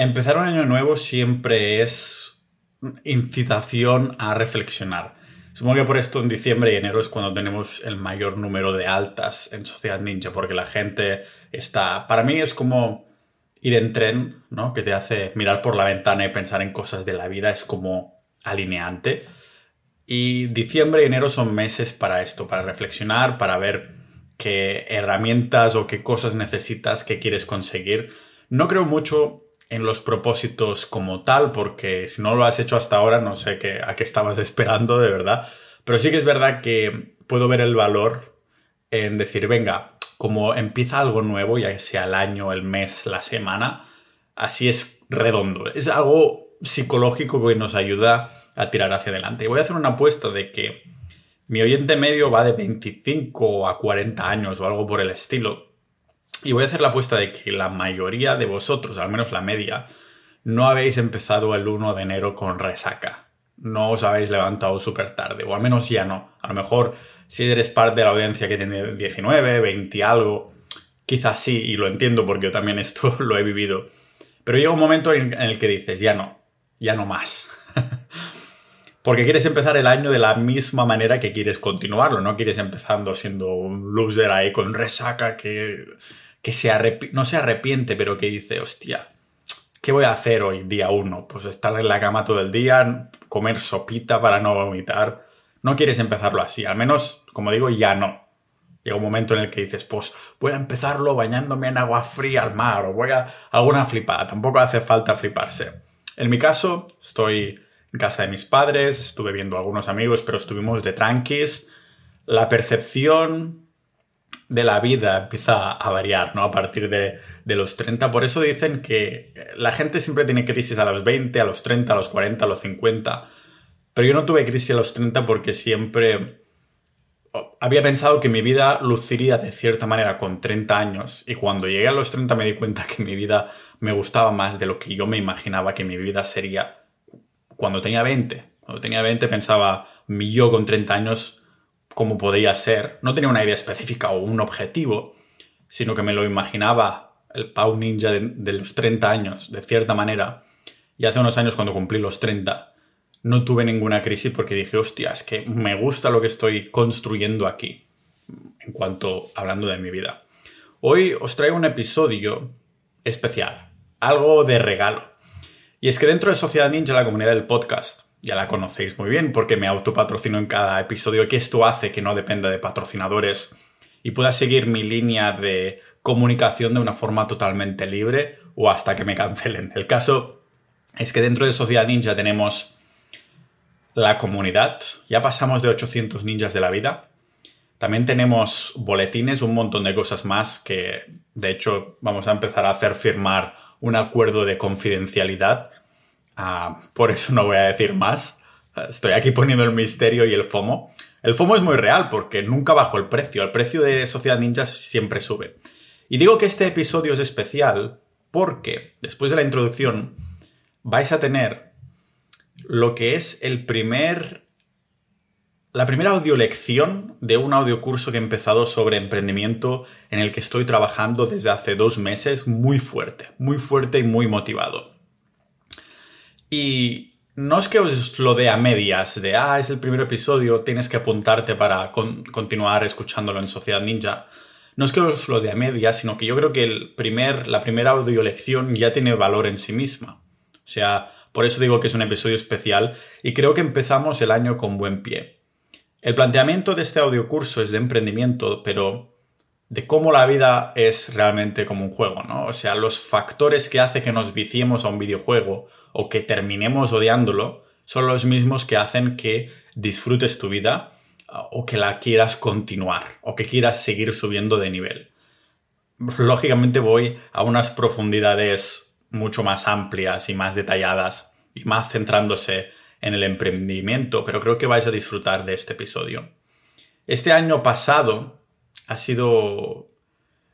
Empezar un año nuevo siempre es incitación a reflexionar. Supongo que por esto en diciembre y enero es cuando tenemos el mayor número de altas en Sociedad Ninja, porque la gente está... Para mí es como ir en tren, ¿no? Que te hace mirar por la ventana y pensar en cosas de la vida, es como alineante. Y diciembre y enero son meses para esto, para reflexionar, para ver qué herramientas o qué cosas necesitas, qué quieres conseguir. No creo mucho en los propósitos como tal, porque si no lo has hecho hasta ahora, no sé qué, a qué estabas esperando de verdad. Pero sí que es verdad que puedo ver el valor en decir, venga, como empieza algo nuevo, ya sea el año, el mes, la semana, así es redondo. Es algo psicológico que nos ayuda a tirar hacia adelante. Y voy a hacer una apuesta de que mi oyente medio va de 25 a 40 años o algo por el estilo. Y voy a hacer la apuesta de que la mayoría de vosotros, al menos la media, no habéis empezado el 1 de enero con resaca. No os habéis levantado súper tarde, o al menos ya no. A lo mejor si eres parte de la audiencia que tiene 19, 20 algo, quizás sí, y lo entiendo porque yo también esto lo he vivido. Pero llega un momento en el que dices, ya no, ya no más. Porque quieres empezar el año de la misma manera que quieres continuarlo, no quieres empezando siendo un loser ahí con resaca que que no se arrepiente, pero que dice, hostia, ¿qué voy a hacer hoy, día uno? Pues estar en la cama todo el día, comer sopita para no vomitar. No quieres empezarlo así, al menos, como digo, ya no. Llega un momento en el que dices, pues voy a empezarlo bañándome en agua fría al mar o voy a alguna flipada. Tampoco hace falta fliparse. En mi caso, estoy en casa de mis padres, estuve viendo algunos amigos, pero estuvimos de tranquis. La percepción de la vida empieza a variar, ¿no? A partir de, los 30. Por eso dicen que la gente siempre tiene crisis a los 20, a los 30, a los 40, a los 50. Pero yo no tuve crisis a los 30 porque siempre había pensado que mi vida luciría de cierta manera con 30 años y cuando llegué a los 30 me di cuenta que mi vida me gustaba más de lo que yo me imaginaba que mi vida sería cuando tenía 20. Cuando tenía 20 pensaba, mi yo con 30 años cómo podría ser. No tenía una idea específica o un objetivo, sino que me lo imaginaba el Pau Ninja de, los 30 años, de cierta manera. Y hace unos años, cuando cumplí los 30, no tuve ninguna crisis porque dije, hostia, es que me gusta lo que estoy construyendo aquí, en cuanto hablando de mi vida. Hoy os traigo un episodio especial, algo de regalo. Y es que dentro de Sociedad Ninja, la comunidad del podcast, ya la conocéis muy bien porque me autopatrocino en cada episodio, que esto hace que no dependa de patrocinadores y pueda seguir mi línea de comunicación de una forma totalmente libre o hasta que me cancelen. El caso es que dentro de Sociedad Ninja tenemos la comunidad, ya pasamos de 800 ninjas de la vida. También tenemos boletines, un montón de cosas más que de hecho vamos a empezar a hacer firmar un acuerdo de confidencialidad Ah, por eso no voy a decir más. Estoy aquí poniendo el misterio y el FOMO. El FOMO es muy real porque nunca bajo el precio. El precio de Sociedad Ninja siempre sube. Y digo que este episodio es especial porque después de la introducción vais a tener lo que es el primer la primera audiolección de un audiocurso que he empezado sobre emprendimiento en el que estoy trabajando desde hace dos meses muy fuerte, muy fuerte y muy motivado. Y no es que os lo dé a medias, de, ah, es el primer episodio, tienes que apuntarte para continuar escuchándolo en Sociedad Ninja. No es que os lo dé a medias, sino que yo creo que el primer, la primera audio lección ya tiene valor en sí misma. O sea, por eso digo que es un episodio especial y creo que empezamos el año con buen pie. El planteamiento de este audiocurso es de emprendimiento, pero de cómo la vida es realmente como un juego, ¿no? O sea, los factores que hace que nos viciemos a un videojuego o que terminemos odiándolo son los mismos que hacen que disfrutes tu vida ah, o que la quieras continuar o que quieras seguir subiendo de nivel. Lógicamente voy a unas profundidades mucho más amplias y más detalladas y más centrándose en el emprendimiento, pero creo que vais a disfrutar de este episodio. Este año pasado ha sido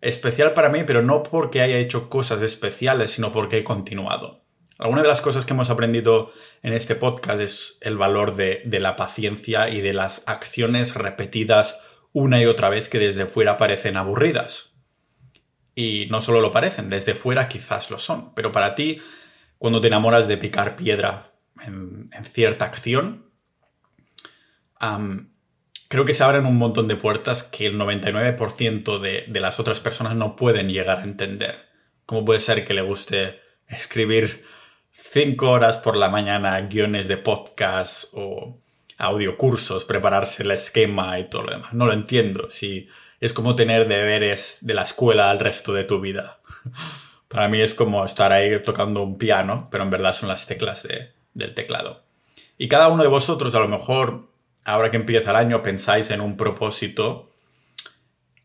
especial para mí, pero no porque haya hecho cosas especiales, sino porque he continuado. Alguna de las cosas que hemos aprendido en este podcast es el valor de, la paciencia y de las acciones repetidas una y otra vez que desde fuera parecen aburridas. Y no solo lo parecen, desde fuera quizás lo son, pero para ti cuando te enamoras de picar piedra en, cierta acción, creo que se abren un montón de puertas que el 99% de, de las otras personas no pueden llegar a entender. ¿Cómo puede ser que le guste escribir cinco horas por la mañana guiones de podcast o audiocursos, prepararse el esquema y todo lo demás? No lo entiendo. Si es como tener deberes de la escuela al resto de tu vida. Para mí es como estar ahí tocando un piano, pero en verdad son las teclas del teclado. Y cada uno de vosotros, a lo mejor, ahora que empieza el año, pensáis en un propósito.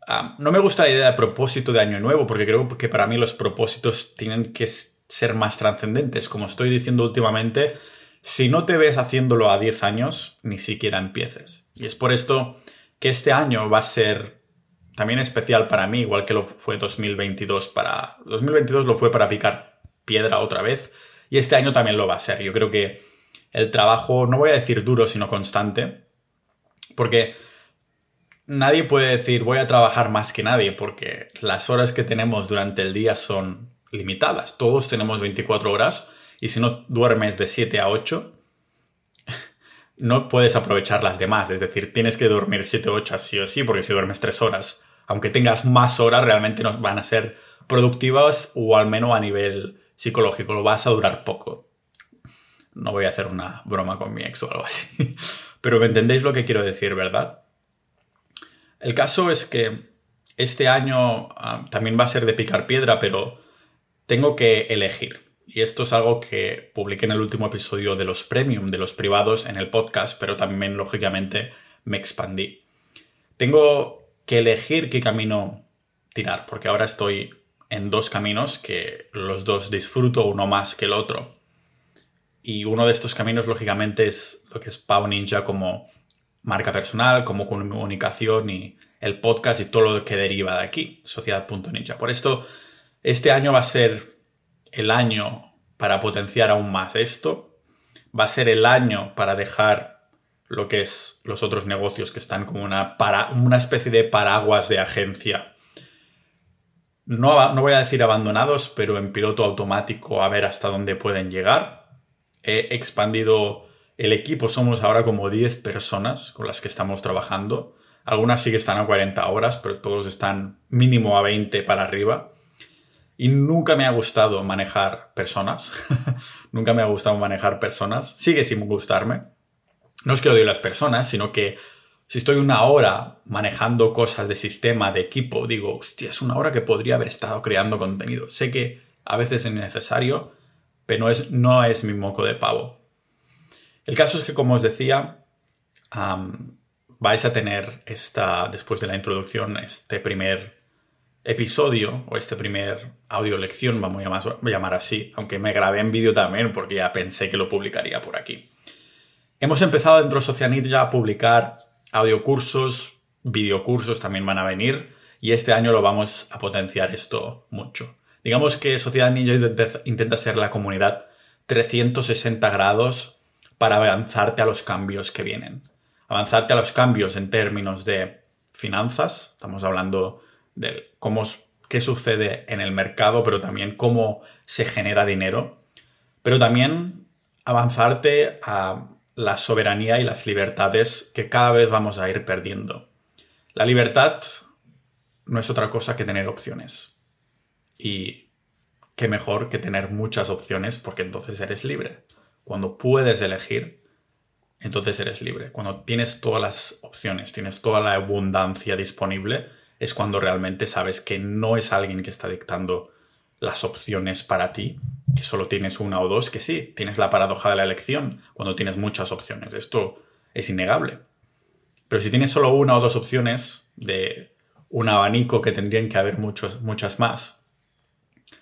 Ah, no me gusta la idea de propósito de año nuevo, porque creo que para mí los propósitos tienen que ser más trascendentes. Como estoy diciendo últimamente, si no te ves haciéndolo a 10 años, ni siquiera empieces. Y es por esto que este año va a ser también especial para mí, igual que lo fue 2022 para... 2022 lo fue para picar piedra otra vez y este año también lo va a ser. Yo creo que el trabajo, no voy a decir duro, sino constante, porque nadie puede decir voy a trabajar más que nadie, porque las horas que tenemos durante el día son limitadas. Todos tenemos 24 horas y si no duermes de 7 a 8, no puedes aprovechar las demás. Es decir, tienes que dormir 7 o 8 sí o sí, porque si duermes 3 horas aunque tengas más horas, realmente no van a ser productivas o al menos a nivel psicológico, lo vas a durar poco. No voy a hacer una broma con mi ex o algo así, pero me entendéis lo que quiero decir, ¿verdad? El caso es que este año ah, también va a ser de picar piedra, pero tengo que elegir. Y esto es algo que publiqué en el último episodio de los premium, de los privados en el podcast, pero también lógicamente me expandí. Tengo que elegir qué camino tirar, porque ahora estoy en dos caminos que los dos disfruto uno más que el otro. Y uno de estos caminos, lógicamente, es lo que es Pau Ninja como marca personal, como comunicación y el podcast y todo lo que deriva de aquí, sociedad.ninja. Por esto, este año va a ser el año para potenciar aún más esto. Va a ser el año para dejar lo que es los otros negocios que están como una, para, una especie de paraguas de agencia. No, no voy a decir abandonados, pero en piloto automático a ver hasta dónde pueden llegar. He expandido el equipo, somos ahora como 10 personas con las que estamos trabajando. Algunas sí que están a 40 horas, pero todos están mínimo a 20 para arriba. Y nunca me ha gustado manejar personas. nunca me ha gustado manejar personas. Sigue sin gustarme no es que odie las personas, sino que si estoy una hora manejando cosas de sistema, de equipo, digo, hostia, es una hora que podría haber estado creando contenido. Sé que a veces es necesario, pero no es, no es mi moco de pavo. El caso es que, como os decía, vais a tener esta, después de la introducción, este primer episodio o este primer audio lección, vamos a llamar así, aunque me grabé en vídeo también porque ya pensé que lo publicaría por aquí. Hemos empezado dentro de Social ya a publicar audiocursos, videocursos también van a venir y este año lo vamos a potenciar esto mucho. Digamos que Sociedad Ninja intenta ser la comunidad 360 grados para avanzarte a los cambios que vienen. Avanzarte a los cambios en términos de finanzas, estamos hablando de cómo, qué sucede en el mercado, pero también cómo se genera dinero, pero también avanzarte a la soberanía y las libertades que cada vez vamos a ir perdiendo. La libertad no es otra cosa que tener opciones. Y qué mejor que tener muchas opciones porque entonces eres libre. Cuando puedes elegir, entonces eres libre. Cuando tienes todas las opciones, tienes toda la abundancia disponible, es cuando realmente sabes que no es alguien que está dictando las opciones para ti, que solo tienes una o dos, que sí, tienes la paradoja de la elección cuando tienes muchas opciones. Esto es innegable. Pero si tienes solo una o dos opciones de un abanico que tendrían que haber muchos, muchas más,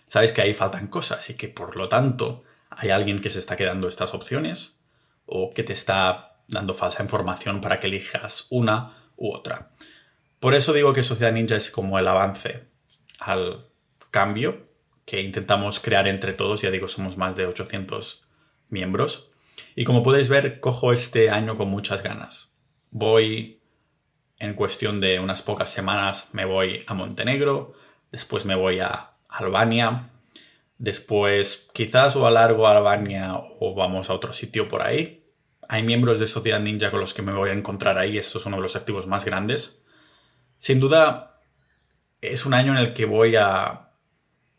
sabes que ahí faltan cosas y que por lo tanto hay alguien que se está quedando estas opciones o que te está dando falsa información para que elijas una u otra. Por eso digo que Sociedad Ninja es como el avance al cambio que intentamos crear entre todos. Ya digo, somos más de 800 miembros. Y como podéis ver, cojo este año con muchas ganas. Voy en cuestión de unas pocas semanas, me voy a Montenegro, después me voy a Albania, Después, quizás o a largo a Albania o vamos a otro sitio por ahí. Hay miembros de Sociedad Ninja con los que me voy a encontrar ahí. Esto es uno de los activos más grandes. Sin duda, es un año en el que voy a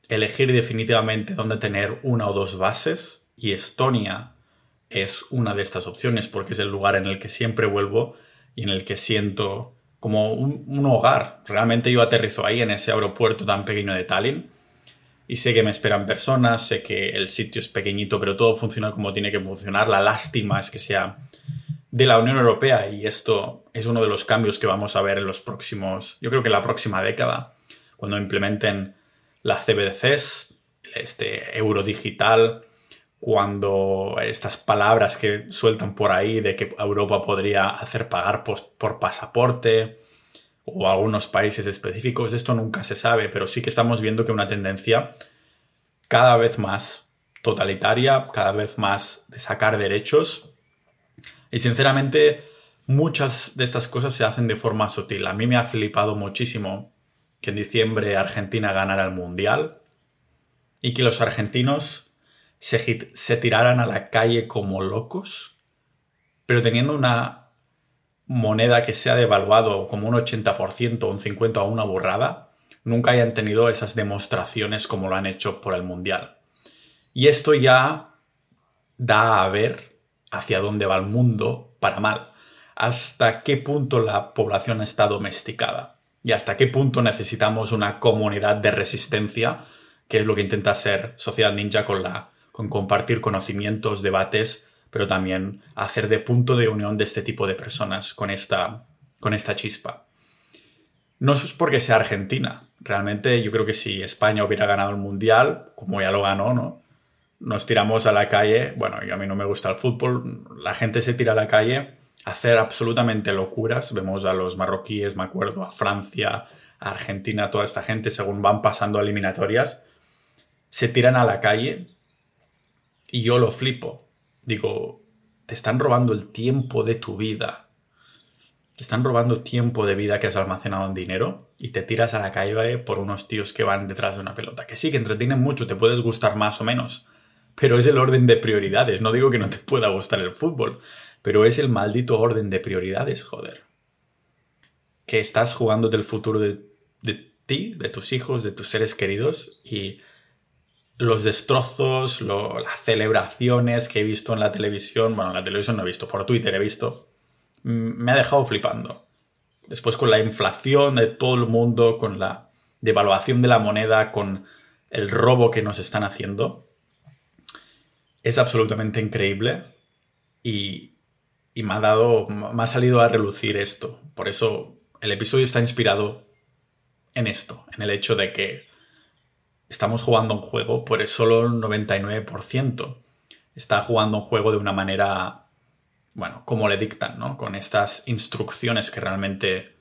elegir definitivamente dónde tener una o dos bases. Y Estonia es una de estas opciones porque es el lugar en el que siempre vuelvo y en el que siento como un, hogar. Realmente yo aterrizo ahí en ese aeropuerto tan pequeño de Tallinn y sé que me esperan personas, sé que el sitio es pequeñito, pero todo funciona como tiene que funcionar. La lástima es que sea de la Unión Europea y esto es uno de los cambios que vamos a ver en los próximos, yo creo que en la próxima década, cuando implementen las CBDCs, este euro digital, cuando estas palabras que sueltan por ahí de que Europa podría hacer pagar por pasaporte, o algunos países específicos, esto nunca se sabe, pero sí que estamos viendo que una tendencia cada vez más totalitaria, cada vez más de sacar derechos. Y sinceramente, muchas de estas cosas se hacen de forma sutil. A mí me ha flipado muchísimo que en diciembre Argentina ganara el Mundial y que los argentinos se, tiraran a la calle como locos, pero teniendo una moneda que se ha devaluado como un 80% o un 50% a una burrada, nunca hayan tenido esas demostraciones como lo han hecho por el Mundial. Y esto ya da a ver hacia dónde va el mundo para mal, hasta qué punto la población está domesticada y hasta qué punto necesitamos una comunidad de resistencia, que es lo que intenta ser Sociedad Ninja con la con compartir conocimientos, debates pero también hacer de punto de unión de este tipo de personas con esta, con esta chispa. No es porque sea Argentina. Realmente yo creo que si España hubiera ganado el Mundial, como ya lo ganó, ¿no? Nos tiramos a la calle, bueno, y a mí no me gusta el fútbol, la gente se tira a la calle a hacer absolutamente locuras. Vemos a los marroquíes, me acuerdo, a Francia, a Argentina, toda esta gente, según van pasando eliminatorias, se tiran a la calle y yo lo flipo digo, te están robando el tiempo de tu vida. Te están robando tiempo de vida que has almacenado en dinero y te tiras a la calle por unos tíos que van detrás de una pelota. Que sí, que entretienen mucho, te puedes gustar más o menos. Pero es el orden de prioridades. No digo que no te pueda gustar el fútbol, pero es el maldito orden de prioridades, joder. Que estás jugando del futuro de, ti, de tus hijos, de tus seres queridos y los destrozos, las celebraciones que he visto en la televisión, bueno, en la televisión no he visto, por Twitter he visto, me ha dejado flipando. Después con la inflación de todo el mundo, con la devaluación de la moneda, con el robo que nos están haciendo, es absolutamente increíble y, y me ha dado, me ha salido a relucir esto. Por eso el episodio está inspirado en esto, en el hecho de que estamos jugando un juego, por solo el 99% está jugando un juego de una manera, bueno, como le dictan, ¿no? Con estas instrucciones que realmente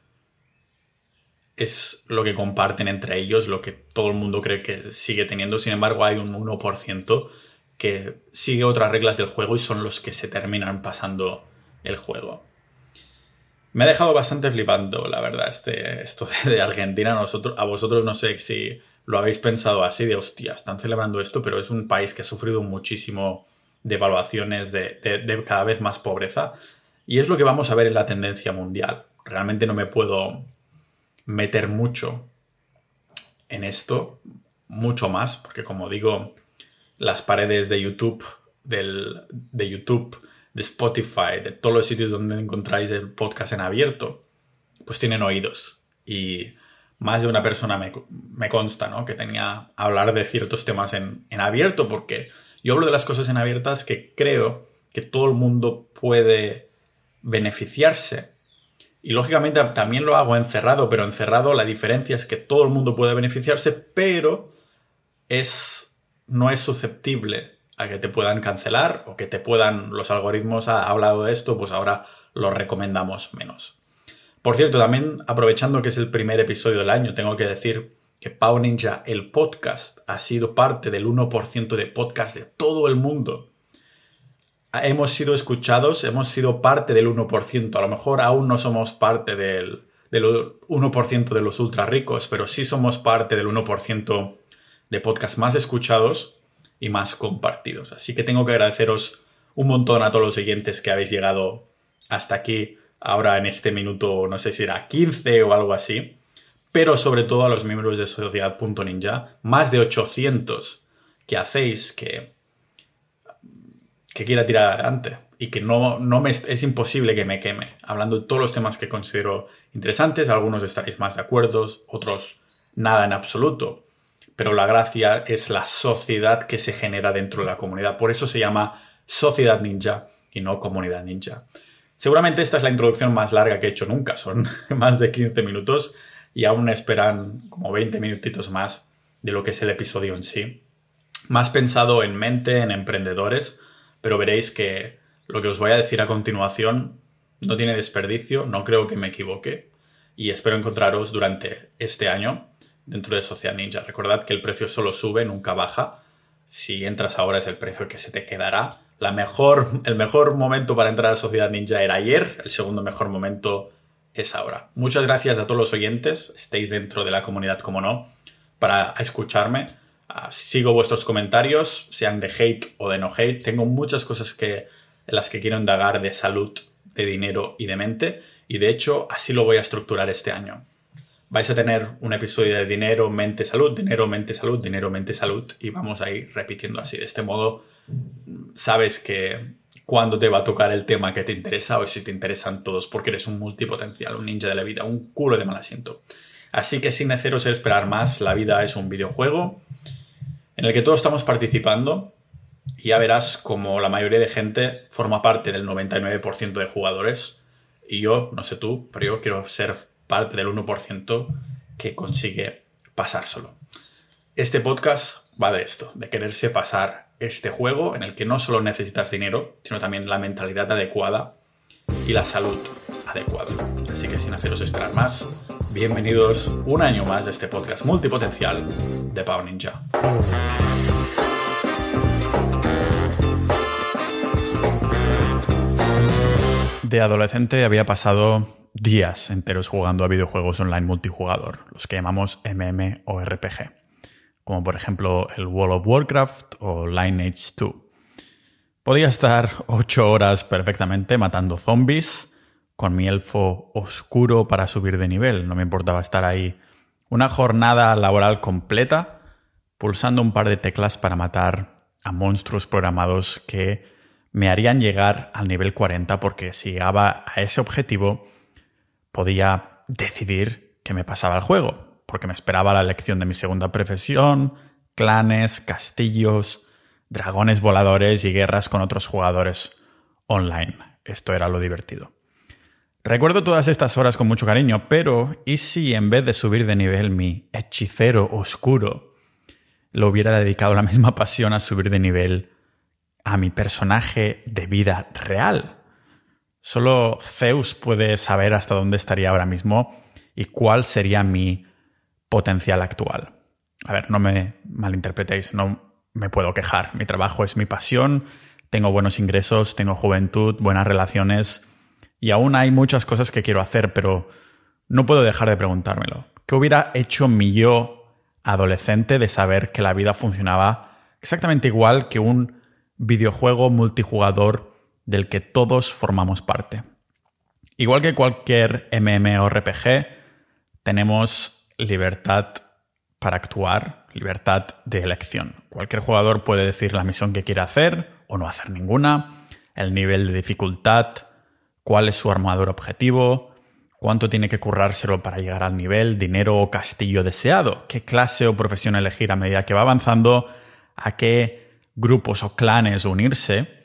es lo que comparten entre ellos, lo que todo el mundo cree que sigue teniendo. Sin embargo, hay un 1% que sigue otras reglas del juego y son los que se terminan pasando el juego. Me ha dejado bastante flipando, la verdad, este, esto de Argentina. Nosotros, a vosotros no sé si lo habéis pensado así de hostia, están celebrando esto, pero es un país que ha sufrido muchísimo de evaluaciones de, de, cada vez más pobreza. Y es lo que vamos a ver en la tendencia mundial. Realmente no me puedo meter mucho en esto, mucho más, porque como digo, las paredes de YouTube, del, de YouTube, de Spotify, de todos los sitios donde encontráis el podcast en abierto, pues tienen oídos. Y más de una persona me, consta, ¿no? Que tenía hablar de ciertos temas en, en, abierto, porque yo hablo de las cosas en abiertas que creo que todo el mundo puede beneficiarse. Y lógicamente también lo hago encerrado, pero encerrado la diferencia es que todo el mundo puede beneficiarse, pero es, no es susceptible a que te puedan cancelar o que te puedan, los algoritmos ha hablado de esto, pues ahora lo recomendamos menos. Por cierto, también aprovechando que es el primer episodio del año, tengo que decir que Pau Ninja, el podcast, ha sido parte del 1% de podcast de todo el mundo. Hemos sido escuchados, hemos sido parte del 1%. A lo mejor aún no somos parte del, del 1% de los ultra ricos, pero sí somos parte del 1% de podcasts más escuchados y más compartidos. Así que tengo que agradeceros un montón a todos los oyentes que habéis llegado hasta aquí, ahora en este minuto, no sé si era 15 o algo así, pero sobre todo a los miembros de Sociedad.ninja, más de 800 que hacéis que, que quiera tirar adelante y que no, no me, es imposible que me queme, hablando de todos los temas que considero interesantes, algunos estaréis más de acuerdo, otros nada en absoluto, pero la gracia es la sociedad que se genera dentro de la comunidad, por eso se llama Sociedad Ninja y no Comunidad Ninja. Seguramente esta es la introducción más larga que he hecho nunca, son más de 15 minutos y aún esperan como 20 minutitos más de lo que es el episodio en sí. Más pensado en mente, en emprendedores, pero veréis que lo que os voy a decir a continuación no tiene desperdicio, no creo que me equivoque y espero encontraros durante este año dentro de Social Ninja. Recordad que el precio solo sube, nunca baja. Si entras ahora es el precio que se te quedará. La mejor, el mejor momento para entrar a Sociedad Ninja era ayer, el segundo mejor momento es ahora. Muchas gracias a todos los oyentes, estéis dentro de la comunidad como no, para escucharme. Ah, sigo vuestros comentarios, sean de hate o de no hate. Tengo muchas cosas que, en las que quiero indagar de salud, de dinero y de mente. Y de hecho, así lo voy a estructurar este año. Vais a tener un episodio de dinero, mente, salud, dinero, mente, salud, dinero, mente, salud. Y vamos a ir repitiendo así. De este modo, sabes que cuando te va a tocar el tema que te interesa o si te interesan todos, porque eres un multipotencial, un ninja de la vida, un culo de mal asiento. Así que sin neceros esperar más, la vida es un videojuego en el que todos estamos participando y ya verás como la mayoría de gente forma parte del 99% de jugadores y yo, no sé tú, pero yo quiero ser parte del 1% que consigue pasar solo. Este podcast va de esto, de quererse pasar este juego en el que no solo necesitas dinero, sino también la mentalidad adecuada y la salud adecuada. Así que sin haceros esperar más, bienvenidos un año más de este podcast multipotencial de Pau Ninja. De adolescente había pasado días enteros jugando a videojuegos online multijugador, los que llamamos MMORPG, como por ejemplo el World of Warcraft o Lineage 2. Podía estar 8 horas perfectamente matando zombies con mi elfo oscuro para subir de nivel, no me importaba estar ahí una jornada laboral completa pulsando un par de teclas para matar a monstruos programados que me harían llegar al nivel 40 porque si llegaba a ese objetivo podía decidir que me pasaba el juego, porque me esperaba la elección de mi segunda profesión, clanes, castillos, dragones voladores y guerras con otros jugadores online. Esto era lo divertido. Recuerdo todas estas horas con mucho cariño, pero ¿y si en vez de subir de nivel mi hechicero oscuro lo hubiera dedicado la misma pasión a subir de nivel a mi personaje de vida real. Solo Zeus puede saber hasta dónde estaría ahora mismo y cuál sería mi potencial actual. A ver, no me malinterpretéis, no me puedo quejar. Mi trabajo es mi pasión, tengo buenos ingresos, tengo juventud, buenas relaciones y aún hay muchas cosas que quiero hacer, pero no puedo dejar de preguntármelo. ¿Qué hubiera hecho mi yo adolescente de saber que la vida funcionaba exactamente igual que un videojuego multijugador del que todos formamos parte. Igual que cualquier MMORPG, tenemos libertad para actuar, libertad de elección. Cualquier jugador puede decir la misión que quiere hacer o no hacer ninguna, el nivel de dificultad, cuál es su armador objetivo, cuánto tiene que currárselo para llegar al nivel, dinero o castillo deseado, qué clase o profesión elegir a medida que va avanzando, a qué grupos o clanes unirse,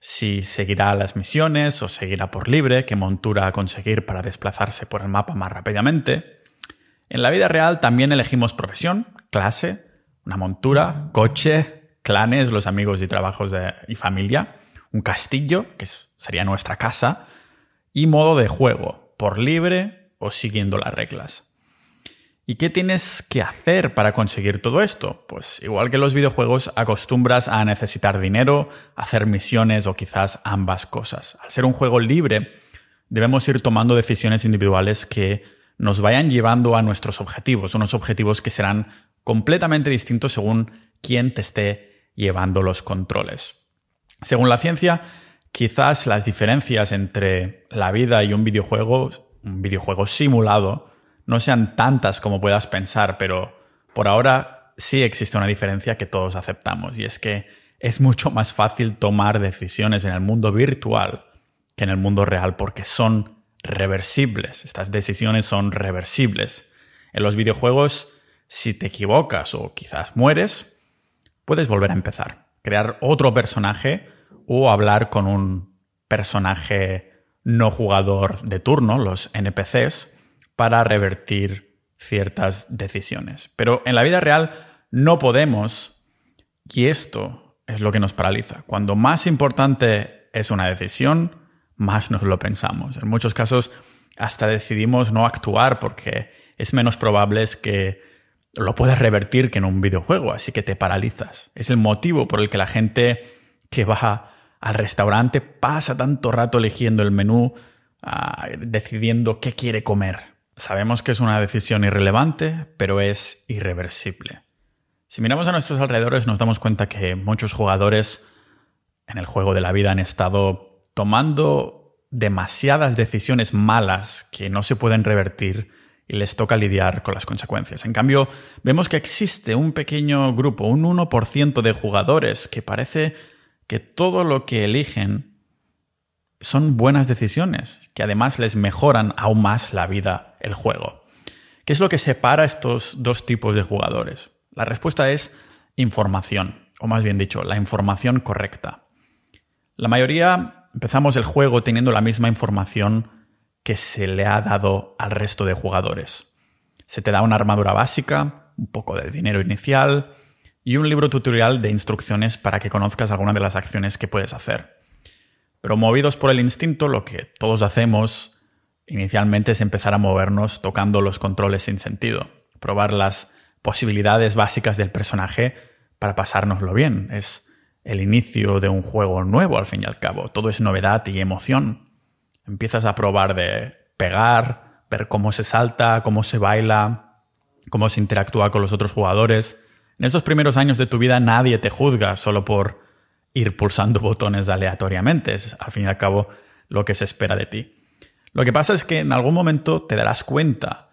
si seguirá las misiones o seguirá por libre, qué montura conseguir para desplazarse por el mapa más rápidamente. En la vida real también elegimos profesión, clase, una montura, coche, clanes, los amigos y trabajos y familia, un castillo, que sería nuestra casa, y modo de juego, por libre o siguiendo las reglas. ¿Y qué tienes que hacer para conseguir todo esto? Pues igual que los videojuegos, acostumbras a necesitar dinero, hacer misiones o quizás ambas cosas. Al ser un juego libre, debemos ir tomando decisiones individuales que nos vayan llevando a nuestros objetivos, unos objetivos que serán completamente distinto según quién te esté llevando los controles. Según la ciencia, quizás las diferencias entre la vida y un videojuego, un videojuego simulado, no sean tantas como puedas pensar, pero por ahora sí existe una diferencia que todos aceptamos, y es que es mucho más fácil tomar decisiones en el mundo virtual que en el mundo real porque son reversibles. Estas decisiones son reversibles. En los videojuegos, si te equivocas o quizás mueres, puedes volver a empezar, crear otro personaje o hablar con un personaje no jugador de turno, los NPCs, para revertir ciertas decisiones. Pero en la vida real no podemos, y esto es lo que nos paraliza. Cuando más importante es una decisión, más nos lo pensamos. En muchos casos hasta decidimos no actuar porque es menos probable que lo puedas revertir que en un videojuego, así que te paralizas. Es el motivo por el que la gente que va al restaurante pasa tanto rato eligiendo el menú, ah, decidiendo qué quiere comer. Sabemos que es una decisión irrelevante, pero es irreversible. Si miramos a nuestros alrededores nos damos cuenta que muchos jugadores en el juego de la vida han estado tomando demasiadas decisiones malas que no se pueden revertir y les toca lidiar con las consecuencias. En cambio, vemos que existe un pequeño grupo, un 1% de jugadores que parece que todo lo que eligen son buenas decisiones, que además les mejoran aún más la vida, el juego. ¿Qué es lo que separa estos dos tipos de jugadores? La respuesta es información, o más bien dicho, la información correcta. La mayoría empezamos el juego teniendo la misma información que se le ha dado al resto de jugadores. Se te da una armadura básica, un poco de dinero inicial, y un libro tutorial de instrucciones para que conozcas alguna de las acciones que puedes hacer. Pero movidos por el instinto, lo que todos hacemos inicialmente es empezar a movernos tocando los controles sin sentido, probar las posibilidades básicas del personaje para pasárnoslo bien. Es el inicio de un juego nuevo al fin y al cabo. Todo es novedad y emoción. Empiezas a probar de pegar, ver cómo se salta, cómo se baila, cómo se interactúa con los otros jugadores en estos primeros años de tu vida nadie te juzga solo por ir pulsando botones aleatoriamente. Es al fin y al cabo lo que se espera de ti. Lo que pasa es que en algún momento te darás cuenta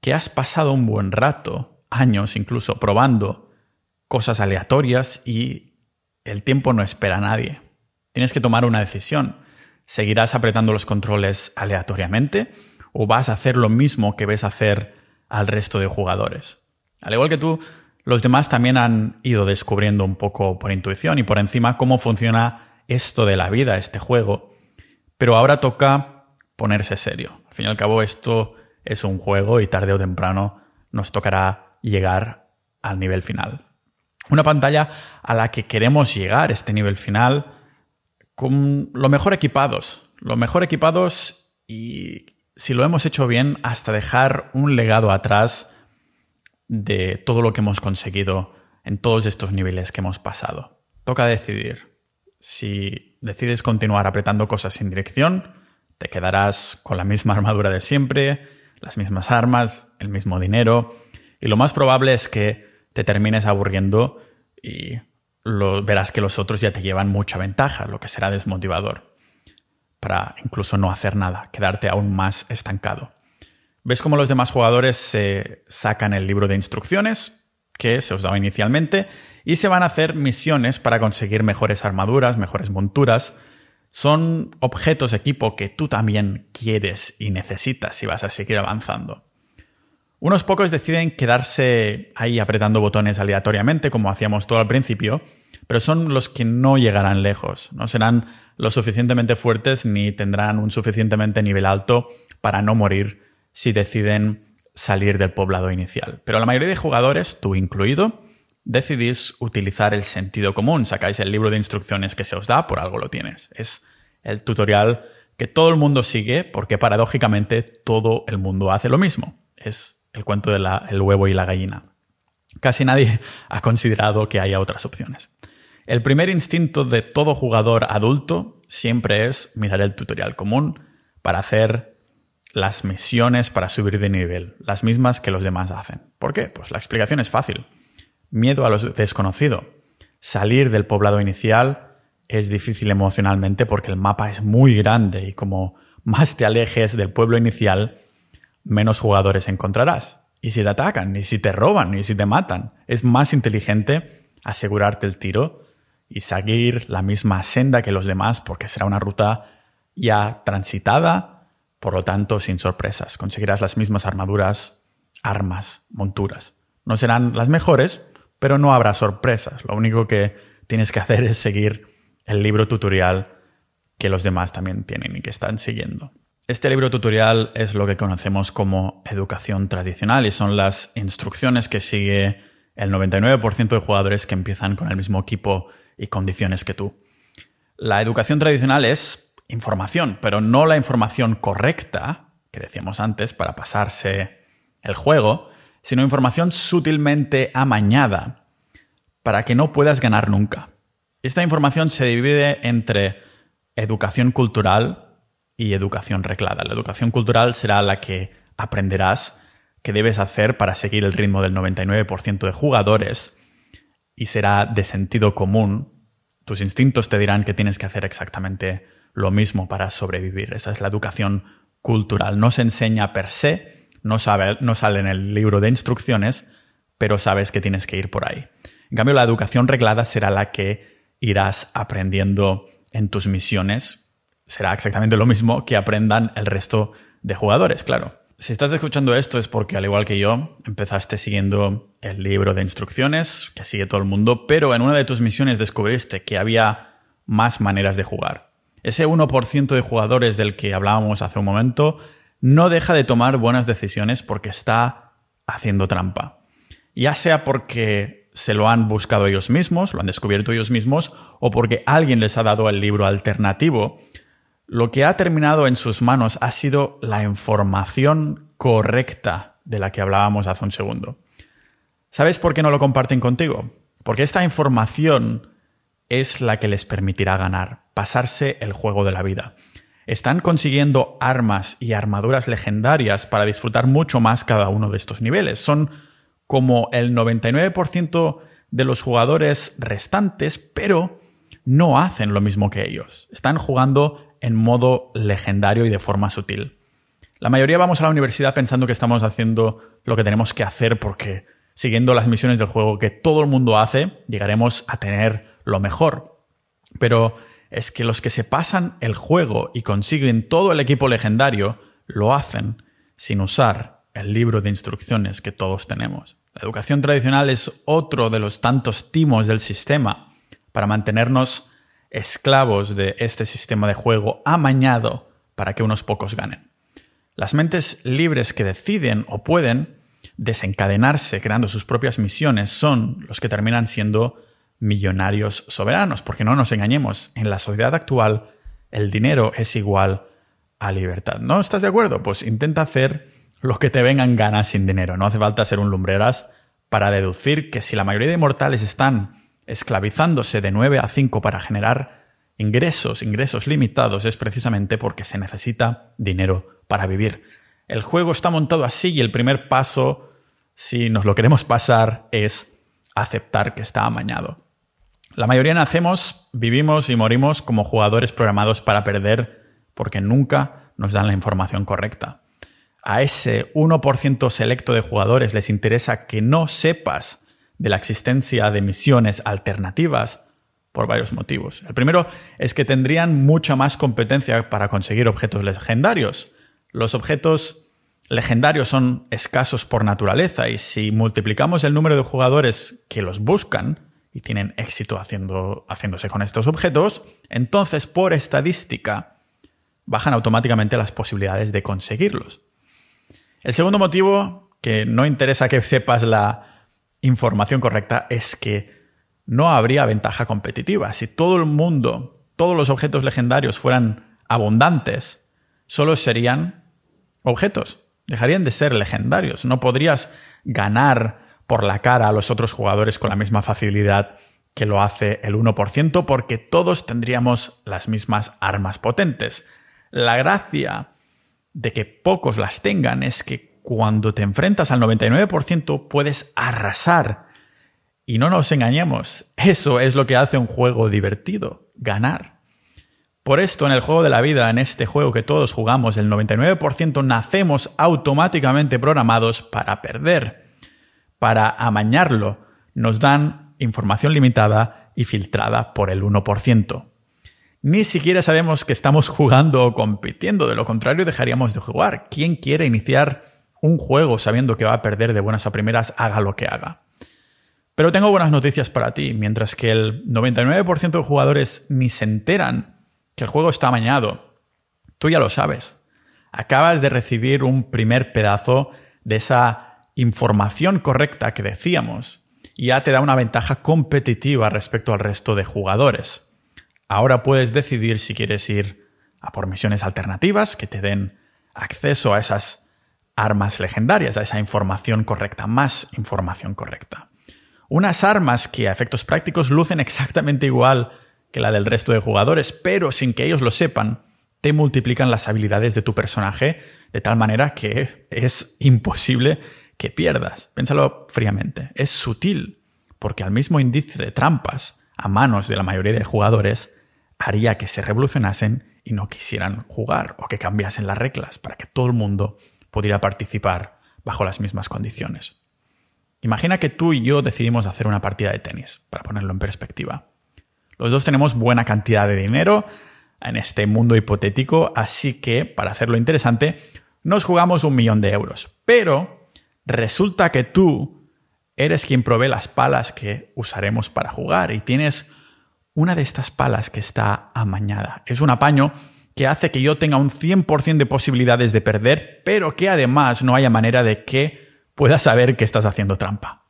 que has pasado un buen rato, años incluso, probando cosas aleatorias y el tiempo no espera a nadie. Tienes que tomar una decisión. ¿Seguirás apretando los controles aleatoriamente o vas a hacer lo mismo que ves hacer al resto de jugadores? Al igual que tú, los demás también han ido descubriendo un poco por intuición y por encima cómo funciona esto de la vida, este juego. Pero ahora toca ponerse serio. Al fin y al cabo esto es un juego y tarde o temprano nos tocará llegar al nivel final. Una pantalla a la que queremos llegar, este nivel final, con lo mejor equipados. Lo mejor equipados y si lo hemos hecho bien, hasta dejar un legado atrás de todo lo que hemos conseguido en todos estos niveles que hemos pasado. Toca decidir. Si decides continuar apretando cosas sin dirección, te quedarás con la misma armadura de siempre, las mismas armas, el mismo dinero, y lo más probable es que te termines aburriendo y verás que los otros ya te llevan mucha ventaja, lo que será desmotivador, para incluso no hacer nada, quedarte aún más estancado. Ves cómo los demás jugadores se sacan el libro de instrucciones que se os daba inicialmente y se van a hacer misiones para conseguir mejores armaduras, mejores monturas. Son objetos, equipo que tú también quieres y necesitas si vas a seguir avanzando. Unos pocos deciden quedarse ahí apretando botones aleatoriamente, como hacíamos todo al principio, pero son los que no llegarán lejos, no serán lo suficientemente fuertes ni tendrán un suficientemente nivel alto para no morir si deciden salir del poblado inicial. Pero la mayoría de jugadores, tú incluido, decidís utilizar el sentido común. Sacáis el libro de instrucciones que se os da, por algo lo tienes. Es el tutorial que todo el mundo sigue porque paradójicamente todo el mundo hace lo mismo. Es el cuento del huevo y la gallina. Casi nadie ha considerado que haya otras opciones. El primer instinto de todo jugador adulto siempre es mirar el tutorial común para hacer las misiones para subir de nivel, las mismas que los demás hacen. ¿Por qué? Pues la explicación es fácil. miedo a lo desconocido. Salir del poblado inicial es difícil emocionalmente porque el mapa es muy grande y como más te alejes del pueblo inicial, menos jugadores encontrarás. Y si te atacan, y si te roban, y si te matan, es más inteligente asegurarte el tiro y seguir la misma senda que los demás porque será una ruta ya transitada, por lo tanto sin sorpresas. Conseguirás las mismas armaduras, armas, monturas. No serán las mejores, pero no habrá sorpresas. Lo único que tienes que hacer es seguir el libro tutorial que los demás también tienen y que están siguiendo. Este libro tutorial es lo que conocemos como educación tradicional y son las instrucciones que sigue el 99% de jugadores que empiezan con el mismo equipo y condiciones que tú. La educación tradicional es información, pero no la información correcta, que decíamos antes, para pasarse el juego, sino información sutilmente amañada para que no puedas ganar nunca. Esta información se divide entre educación cultural y educación reglada. La educación cultural será la que aprenderás que debes hacer para seguir el ritmo del 99% de jugadores y será de sentido común. Tus instintos te dirán que tienes que hacer exactamente lo mismo para sobrevivir. Esa es la educación cultural. No se enseña per se, no, sabe, no sale en el libro de instrucciones, pero sabes que tienes que ir por ahí. En cambio, la educación reglada será la que irás aprendiendo en tus misiones. Será exactamente lo mismo que aprendan el resto de jugadores, claro. Si estás escuchando esto es porque, al igual que yo, empezaste siguiendo el libro de instrucciones que sigue todo el mundo, pero en una de tus misiones descubriste que había más maneras de jugar. Ese 1% de jugadores del que hablábamos hace un momento no deja de tomar buenas decisiones porque está haciendo trampa. Ya sea porque se lo han buscado ellos mismos, lo han descubierto ellos mismos, o porque alguien les ha dado el libro alternativo, lo que ha terminado en sus manos ha sido la información correcta de la que hablábamos hace un segundo. ¿Sabes por qué no lo comparten contigo? Porque esta información es la que les permitirá ganar, pasarse el juego de la vida. Están consiguiendo armas y armaduras legendarias para disfrutar mucho más cada uno de estos niveles. Son como el 99% de los jugadores restantes, pero no hacen lo mismo que ellos. Están jugando en modo legendario y de forma sutil. La mayoría vamos a la universidad pensando que estamos haciendo lo que tenemos que hacer porque siguiendo las misiones del juego que todo el mundo hace, llegaremos a tener lo mejor. Pero es que los que se pasan el juego y consiguen todo el equipo legendario, lo hacen sin usar el libro de instrucciones que todos tenemos. La educación tradicional es otro de los tantos timos del sistema para mantenernos esclavos de este sistema de juego amañado para que unos pocos ganen. Las mentes libres que deciden o pueden desencadenarse creando sus propias misiones son los que terminan siendo millonarios soberanos, porque no nos engañemos, en la sociedad actual el dinero es igual a libertad. ¿No estás de acuerdo? Pues intenta hacer los que te vengan ganas sin dinero. No hace falta ser un lumbreras para deducir que si la mayoría de mortales están esclavizándose de 9 a 5 para generar ingresos, ingresos limitados, es precisamente porque se necesita dinero para vivir. El juego está montado así y el primer paso, si nos lo queremos pasar, es aceptar que está amañado. La mayoría nacemos, vivimos y morimos como jugadores programados para perder porque nunca nos dan la información correcta a ese 1% selecto de jugadores les interesa que no sepas de la existencia de misiones alternativas por varios motivos. El primero es que tendrían mucha más competencia para conseguir objetos legendarios. Los objetos legendarios son escasos por naturaleza y si multiplicamos el número de jugadores que los buscan y tienen éxito haciéndose con estos objetos, entonces por estadística bajan automáticamente las posibilidades de conseguirlos. El segundo motivo, que no interesa que sepas la información correcta, es que no habría ventaja competitiva. Si todo el mundo, todos los objetos legendarios fueran abundantes, solo serían objetos. Dejarían de ser legendarios. No podrías ganar por la cara a los otros jugadores con la misma facilidad que lo hace el 1% porque todos tendríamos las mismas armas potentes. La gracia de que pocos las tengan es que cuando te enfrentas al 99% puedes arrasar Y no nos engañemos, eso es lo que hace un juego divertido, ganar. Por esto en el juego de la vida, en este juego que todos jugamos, el 99% nacemos automáticamente programados para perder. Para amañarlo, nos dan información limitada y filtrada por el 1%. Ni siquiera sabemos que estamos jugando o compitiendo, de lo contrario dejaríamos de jugar. ¿Quién quiere iniciar un juego sabiendo que va a perder de buenas a primeras, haga lo que haga? Pero tengo buenas noticias para ti, mientras que el 99% de jugadores ni se enteran que el juego está amañado. Tú ya lo sabes. Acabas de recibir un primer pedazo de esa información correcta que decíamos ya te da una ventaja competitiva respecto al resto de jugadores. Ahora puedes decidir si quieres ir a por misiones alternativas que te den acceso a esas armas legendarias, a esa información correcta, más información correcta. Unas armas que a efectos prácticos lucen exactamente igual que la del resto de jugadores, pero sin que ellos lo sepan, te multiplican las habilidades de tu personaje de tal manera que es imposible que pierdas. Piénsalo fríamente. Es sutil, porque al mismo índice de trampas a manos de la mayoría de jugadores haría que se revolucionasen y no quisieran jugar o que cambiasen las reglas para que todo el mundo pudiera participar bajo las mismas condiciones. Imagina que tú y yo decidimos hacer una partida de tenis, para ponerlo en perspectiva. Los dos tenemos buena cantidad de dinero en este mundo hipotético, así que, para hacerlo interesante, nos jugamos un millón de euros. Pero resulta que tú eres quien provee las palas que usaremos para jugar y tienes una de estas palas que está amañada. Es un apaño que hace que yo tenga un 100% de posibilidades de perder, pero que además no haya manera de que puedas saber que estás haciendo trampa.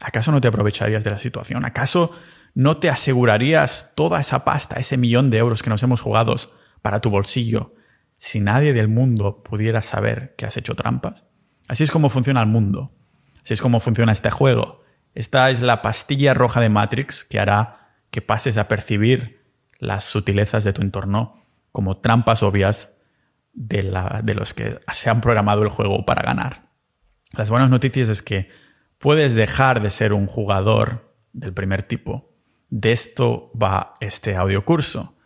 ¿Acaso no te aprovecharías de la situación? ¿Acaso no te asegurarías toda esa pasta, ese millón de euros que nos hemos jugado para tu bolsillo, si nadie del mundo pudiera saber que has hecho trampas? Así es como funciona el mundo. Así es como funciona este juego. Esta es la pastilla roja de Matrix que hará que pases a percibir las sutilezas de tu entorno como trampas obvias de, la, de los que se han programado el juego para ganar. Las buenas noticias es que puedes dejar de ser un jugador del primer tipo. De esto va este audiocurso.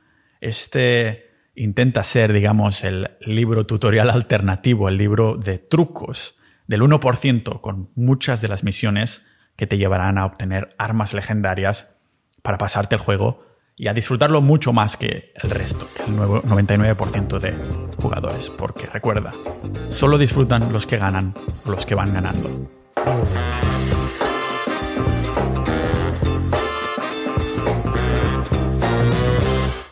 Este intenta ser, digamos, el libro tutorial alternativo, el libro de trucos del 1% con muchas de las misiones que te llevarán a obtener armas legendarias para pasarte el juego y a disfrutarlo mucho más que el resto, que el 99% de jugadores. Porque recuerda, solo disfrutan los que ganan o los que van ganando.